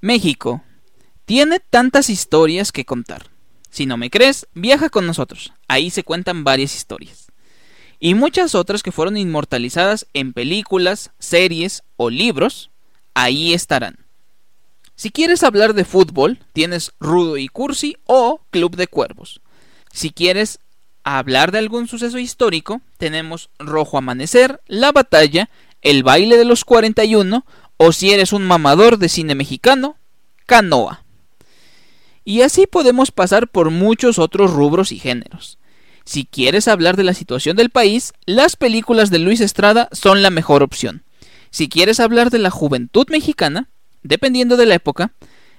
México tiene tantas historias que contar. Si no me crees, viaja con nosotros. Ahí se cuentan varias historias. Y muchas otras que fueron inmortalizadas en películas, series o libros, ahí estarán. Si quieres hablar de fútbol, tienes Rudo y Cursi o Club de Cuervos. Si quieres hablar de algún suceso histórico, tenemos Rojo Amanecer, La Batalla, El Baile de los 41 o si eres un mamador de cine mexicano, Canoa. Y así podemos pasar por muchos otros rubros y géneros. Si quieres hablar de la situación del país, las películas de Luis Estrada son la mejor opción. Si quieres hablar de la juventud mexicana, dependiendo de la época,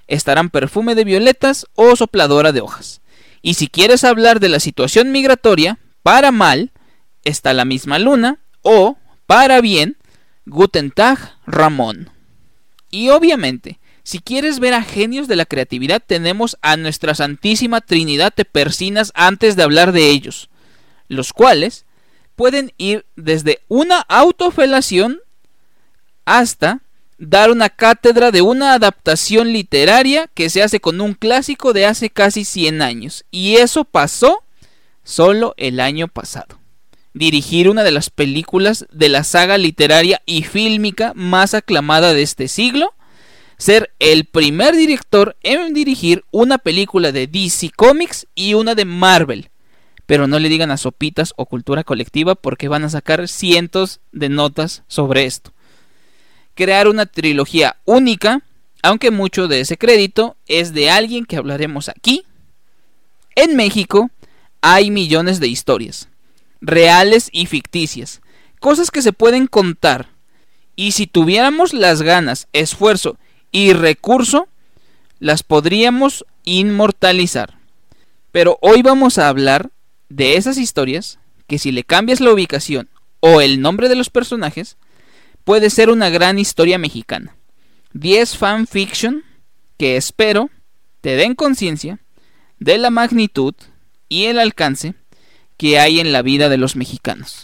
estarán Perfume de Violetas o Sopladora de Hojas. Y si quieres hablar de la situación migratoria, para mal, está La misma luna o, para bien, Guten Tag Ramón. Y obviamente, si quieres ver a genios de la creatividad, tenemos a nuestra Santísima Trinidad de Persinas antes de hablar de ellos, los cuales pueden ir desde una autofelación hasta dar una cátedra de una adaptación literaria que se hace con un clásico de hace casi 100 años. Y eso pasó solo el año pasado. Dirigir una de las películas de la saga literaria y fílmica más aclamada de este siglo. Ser el primer director en dirigir una película de DC Comics y una de Marvel. Pero no le digan a sopitas o cultura colectiva porque van a sacar cientos de notas sobre esto crear una trilogía única, aunque mucho de ese crédito es de alguien que hablaremos aquí. En México hay millones de historias, reales y ficticias, cosas que se pueden contar. Y si tuviéramos las ganas, esfuerzo y recurso, las podríamos inmortalizar. Pero hoy vamos a hablar de esas historias que si le cambias la ubicación o el nombre de los personajes, puede ser una gran historia mexicana. 10 fanfiction que espero te den conciencia de la magnitud y el alcance que hay en la vida de los mexicanos.